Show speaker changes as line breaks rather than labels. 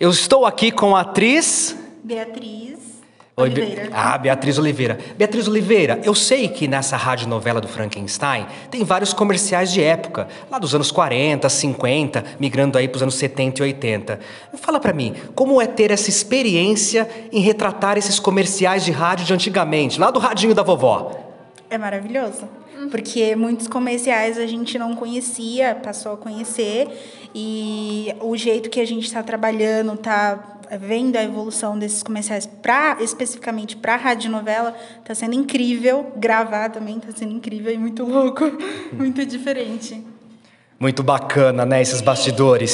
Eu estou aqui com a atriz.
Beatriz
Oi, Be-
Oliveira.
Ah, Beatriz Oliveira. Beatriz Oliveira, eu sei que nessa rádio novela do Frankenstein tem vários comerciais de época, lá dos anos 40, 50, migrando aí para os anos 70 e 80. Fala pra mim, como é ter essa experiência em retratar esses comerciais de rádio de antigamente, lá do radinho da vovó?
É maravilhoso. Porque muitos comerciais a gente não conhecia, passou a conhecer. E o jeito que a gente está trabalhando, está vendo a evolução desses comerciais pra, especificamente para a rádio novela, está sendo incrível. Gravar também está sendo incrível e muito louco, muito diferente.
Muito bacana, né, esses bastidores.